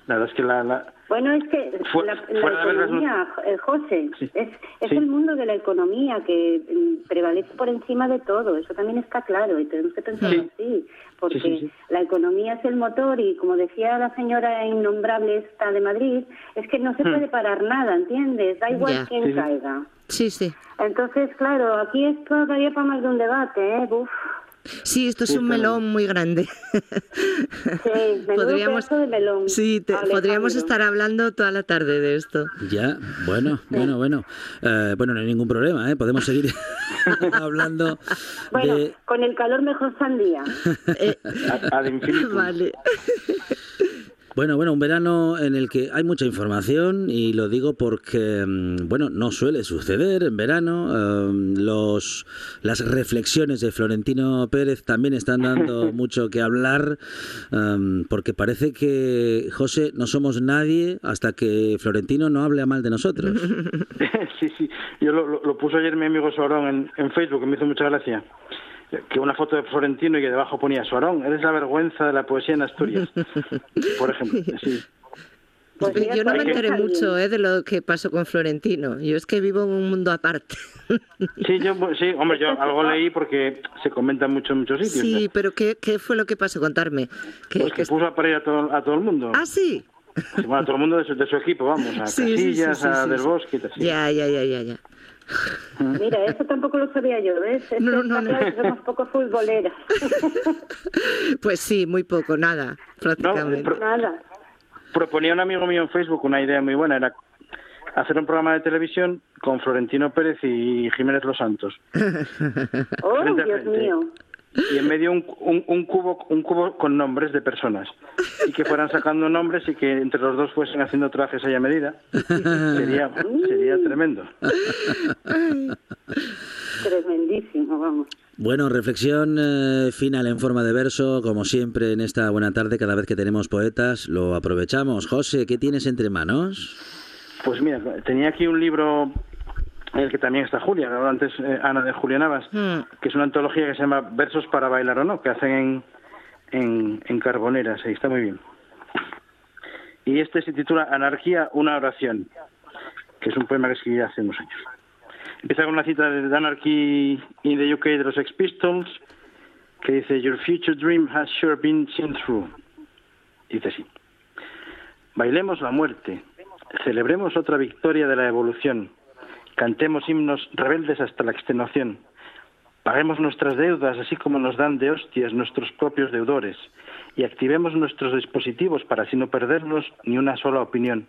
la verdad es que la, la,
Bueno, es que
Fu-
la,
las
economía, eh, José, es, es
Sí.
el mundo de la economía que mm, prevalece por encima de todo. Eso también está claro y tenemos que pensarlo así. Porque
Sí, sí, sí.
la economía es el motor y, como decía la señora innombrable esta de Madrid, es que no se
Hmm.
puede parar nada, ¿entiendes? Da igual
Ya.
quién caiga.
Sí, sí.
Entonces, claro, aquí es todavía para más de un debate, ¿eh? Uf.
Sí, esto es un melón muy grande.
Sí,
Podríamos-
de melón.
Sí, te- podríamos estar hablando toda la tarde de esto.
Ya, bueno, bueno, bueno. Eh, bueno, no hay ningún problema, ¿eh? Podemos seguir hablando
Bueno,
de...
con el calor mejor sandía.
ad infinitum.
Vale.
Bueno, bueno, un verano en el que hay mucha información y lo digo porque, mm, bueno, no suele suceder en verano. em, los, las reflexiones de Florentino Pérez también están dando mucho que hablar em, porque parece que, José, no somos nadie hasta que Florentino no hable mal de nosotros.
sí, sí. Yo lo, lo, lo puso ayer mi amigo Suarón en, en Facebook, que me hizo mucha gracia. Que una foto de Florentino y que debajo ponía Suarón, eres la vergüenza de la poesía en Asturias. Por ejemplo, sí.
Pues
Yo no me enteré mucho eh, de lo que pasó con Florentino. Yo es que vivo en un mundo aparte.
Sí, yo, sí, hombre, yo algo leí porque se comenta mucho en muchos sitios.
Sí, pero ¿qué, qué fue lo que pasó? Contarme. ¿Qué-
Pues que puso a parir a todo, a todo el mundo.
Ah, sí.
Sí, bueno, a todo el mundo de su, de su equipo, vamos, a
Sí, sí, sí,
Casillas,
sí,
a
sí,
Del. Bosque.
Ya, ya, ya, ya, ya.
Mira, eso tampoco lo sabía yo, ¿ves? Es
No, no, no.
somos poco futboleras.
Pues sí, muy poco, nada, prácticamente.
pro-
Nada.
Proponía un amigo mío en Facebook una idea muy buena, era hacer un programa de televisión con Florentino Pérez y Jiménez Los Santos.
Oh, Dios mío.
Y en medio un, un, un cubo un cubo con nombres de personas y que fueran sacando nombres y que entre los dos fuesen haciendo trajes ahí a medida sería sería tremendo
Tremendísimo, vamos.
Bueno, reflexión eh, final en forma de verso, como siempre en esta buena tarde, cada vez que tenemos poetas, lo aprovechamos. José, ¿qué tienes entre manos?
Pues mira, tenía aquí un libro en el que también está Julia, que hablaba antes eh, Ana de Julia Navas, que es una antología que se llama Versos para bailar o no, que hacen en, en, en Carboneras, y está muy bien. Y este se titula Anarquía, una oración, que es un poema que escribí hace unos años. Empieza con una cita de Anarchy in the UK de los Sex Pistols, que dice, Your future dream has sure been seen through. Dice así. Bailemos la muerte, celebremos otra victoria de la evolución, cantemos himnos rebeldes hasta la extenuación, paguemos nuestras deudas así como nos dan de hostias nuestros propios deudores, y activemos nuestros dispositivos para así no perdernos ni una sola opinión.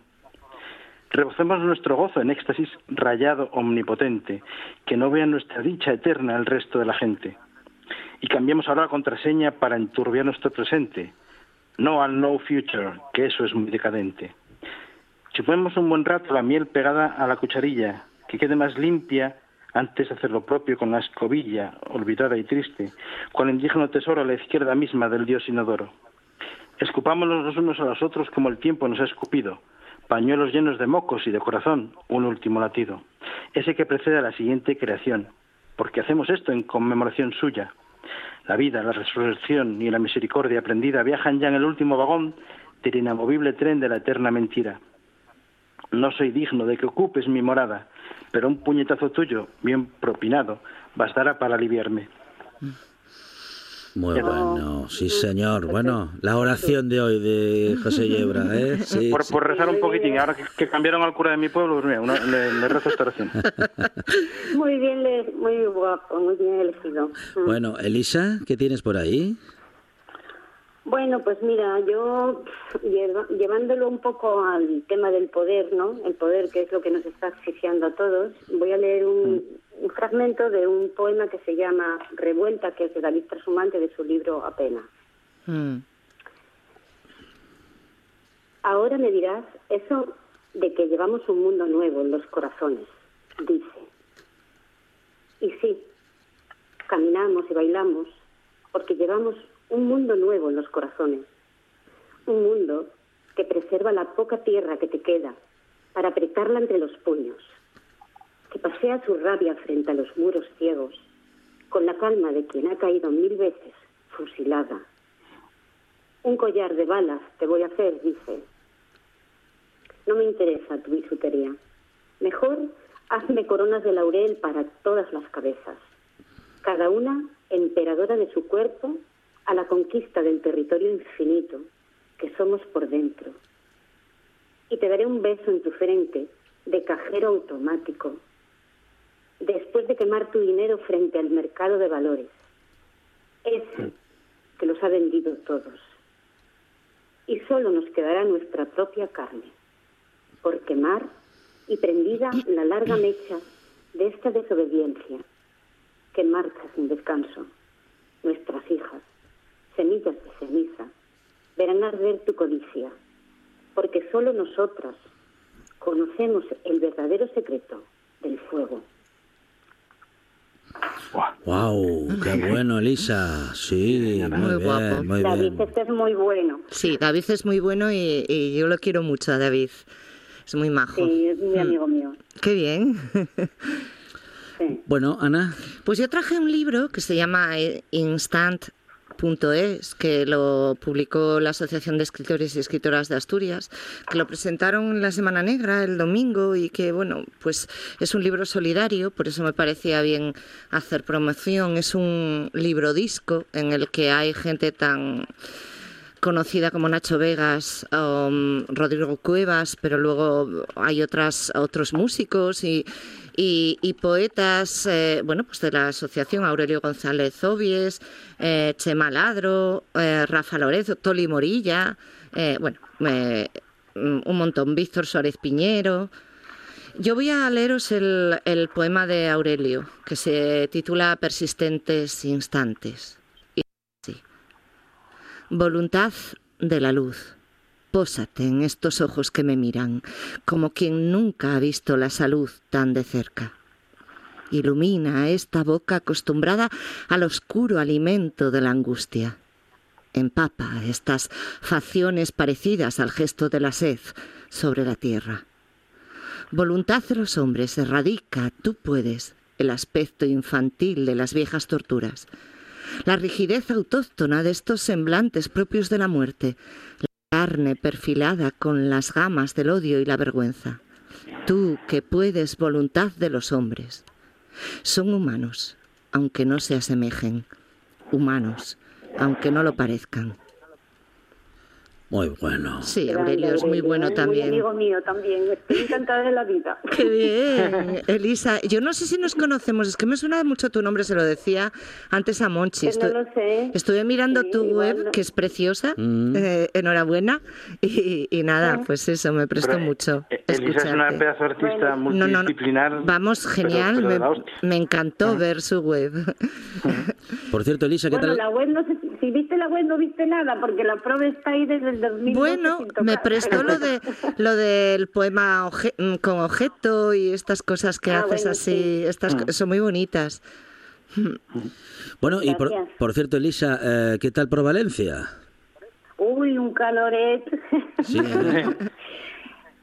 Rebocemos nuestro gozo en éxtasis rayado omnipotente, que no vea nuestra dicha eterna el resto de la gente. Y cambiemos ahora la contraseña para enturbiar nuestro presente. No al no future, que eso es muy decadente. Chupemos un buen rato la miel pegada a la cucharilla, que quede más limpia antes de hacer lo propio con la escobilla, olvidada y triste, cual indígena tesoro a la izquierda misma del dios inodoro. Escupámonos los unos a los otros como el tiempo nos ha escupido, pañuelos llenos de mocos y de corazón, un último latido, ese que precede a la siguiente creación, porque hacemos esto en conmemoración suya. La vida, la resurrección y la misericordia aprendida viajan ya en el último vagón del inamovible tren de la eterna mentira. No soy digno de que ocupes mi morada, pero un puñetazo tuyo, bien propinado, bastará para aliviarme.
Muy bueno, sí señor. Bueno, la oración de hoy de José Yebra, ¿eh? Sí,
por,
sí.
por rezar un poquitín, ahora que, que cambiaron al cura de mi pueblo, pues mira, una- le, le rezo esta oración.
Muy bien, muy guapo, muy bien elegido.
Bueno, Elisa, ¿qué tienes por ahí?
Bueno, pues mira, yo llevándolo un poco al tema del poder, ¿no? El poder que es lo que nos está asfixiando a todos, voy a leer un, un fragmento de un poema que se llama Revuelta, que es de David Trasumante, de su libro Apenas.
Mm.
Ahora me dirás eso de que llevamos un mundo nuevo en los corazones, dice. Y sí, caminamos y bailamos porque llevamos un mundo nuevo en los corazones. Un mundo que preserva la poca tierra que te queda para apretarla entre los puños. Que pasea su rabia frente a los muros ciegos con la calma de quien ha caído mil veces fusilada. Un collar de balas te voy a hacer, dice. No me interesa tu bisutería. Mejor hazme coronas de laurel para todas las cabezas, cada una emperadora de su cuerpo a la conquista del territorio infinito que somos por dentro. Y te daré un beso en tu frente de cajero automático, después de quemar tu dinero frente al mercado de valores, ese que los ha vendido todos. Y solo nos quedará nuestra propia carne, por quemar y prendida la larga mecha de esta desobediencia que marcha sin descanso. Nuestras hijas, semillas de ceniza, verán arder tu codicia, porque solo nosotras conocemos el verdadero secreto del fuego.
¡Wow! ¡Qué bueno, Elisa! Sí, muy,
Muy
bien,
guapo.
muy
David,
bien.
este es muy bueno.
Sí, David es muy bueno y, y yo lo quiero mucho a David. Es muy majo.
Sí, es muy
Mm.
amigo mío.
Qué bien.
Bueno, Ana,
Pues yo traje un libro que se llama eh, Instant.es, que lo publicó la Asociación de Escritores y Escritoras de Asturias, que lo presentaron en la Semana Negra el domingo y que, bueno, pues es un libro solidario, por eso me parecía bien hacer promoción. Es un libro disco en el que hay gente tan conocida como Nacho Vegas, um, Rodrigo Cuevas, pero luego hay otras otros músicos y, y- poetas, eh, bueno, pues de la asociación Aurelio González Obies, eh, Chema Ladro, eh, Rafa Lorenzo, Toli Morilla, eh, bueno, mm, un montón, Víctor Suárez Piñero. Yo voy a leeros el, poema de Aurelio, que se titula Persistentes Instantes. Y así. Voluntad de la luz, pósate en estos ojos que me miran, como quien nunca ha visto la salud tan de cerca. Ilumina esta boca acostumbrada al oscuro alimento de la angustia. Empapa estas facciones parecidas al gesto de la sed sobre la tierra. Voluntad de los hombres erradica, tú puedes, el aspecto infantil de las viejas torturas, la rigidez autóctona de estos semblantes propios de la muerte, carne perfilada con las gamas del odio y la vergüenza. Tú que puedes voluntad de los hombres. Son humanos, aunque no se asemejen, humanos, aunque no lo parezcan.
Muy bueno.
Sí, Aurelio es muy bueno también.
amigo mío también. Estoy encantada de la vida.
Qué bien, Elisa. Yo no sé si nos conocemos, es que me suena mucho tu nombre, se lo decía antes a Monchi.
Pues no lo sé.
Estuve mirando
Sí,
tu web,
no.
que es preciosa.
Mm.
eh, enhorabuena. Y, y nada, pues eso, me prestó
Pero,
mucho.
eh, Elisa es una pedazo de artista
No, no, no.
multidisciplinar.
Vamos, genial.
pero
me, encantó ver su web.
Por cierto, Elisa, ¿qué
Bueno,
tal?
la web no sé si, viste la web no viste nada porque la prueba está ahí desde el 2012
Bueno, me prestó lo de lo del poema oje- mm, con objeto y estas cosas que
Ah,
haces
bueno,
así,
sí.
estas co- son muy bonitas.
Bueno, y por,
Gracias.
por cierto, Elisa, eh, ¿qué tal por Valencia?
Uy, un caloret.
Sí, ¿eh?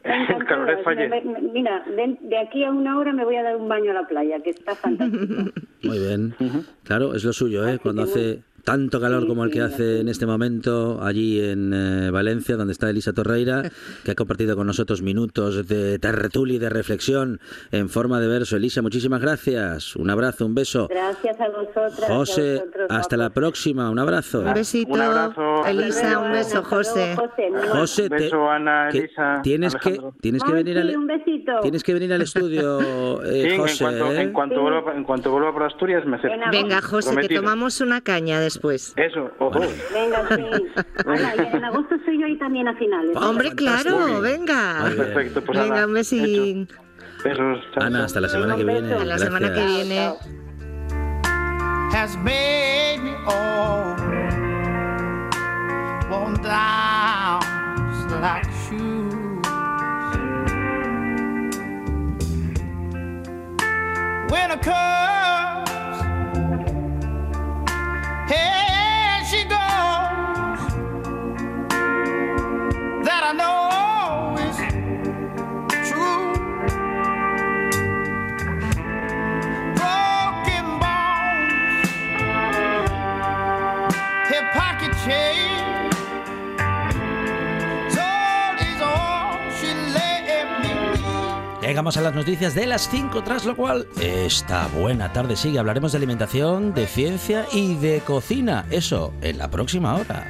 El caloret falle.
Mira, de, de aquí a una hora me voy a dar un baño a la playa, que está fantástico.
Muy bien. Claro, es lo suyo, ¿eh?
Así
Cuando hace tanto calor
Sí,
como el que
sí,
hace en este momento allí en eh, Valencia, donde está Elisa Torreira, que ha compartido con nosotros minutos de tertulia y de reflexión en forma de verso. Elisa, muchísimas gracias. Un abrazo, un beso.
Gracias a vosotras. y a
José,
vosotros,
hasta la próxima. Un abrazo.
Un besito,
Un abrazo.
Elisa, un beso, José.
José.
José,
Un
te-
beso, Ana,
que
Elisa,
tienes que tienes que
Ay,
venir
sí,
al
un besito.
tienes que venir al estudio, eh,
Sí, en
José.
cuanto,
¿eh?
en, cuanto
Sí.
vuelva, en cuanto vuelva por Asturias me acerco.
Venga,
José, que
Prometido.
tomamos una caña después.
Eso, ojo.
Venga, sí. Ana, y en agosto estoy yo ahí también a finales.
Hombre, claro, venga.
Perfecto, pues
Venga, un besín.
Besos.
Ana, hasta la semana que viene.
beso.
A la semana que viene.
has made me all worn down like shoes. Winter comes, she goes. That I know is true. broken bones, hip pocket change.
Llegamos a las noticias de las 5, tras lo cual esta buena tarde sigue. Hablaremos de alimentación, de ciencia y de cocina. Eso en la próxima hora.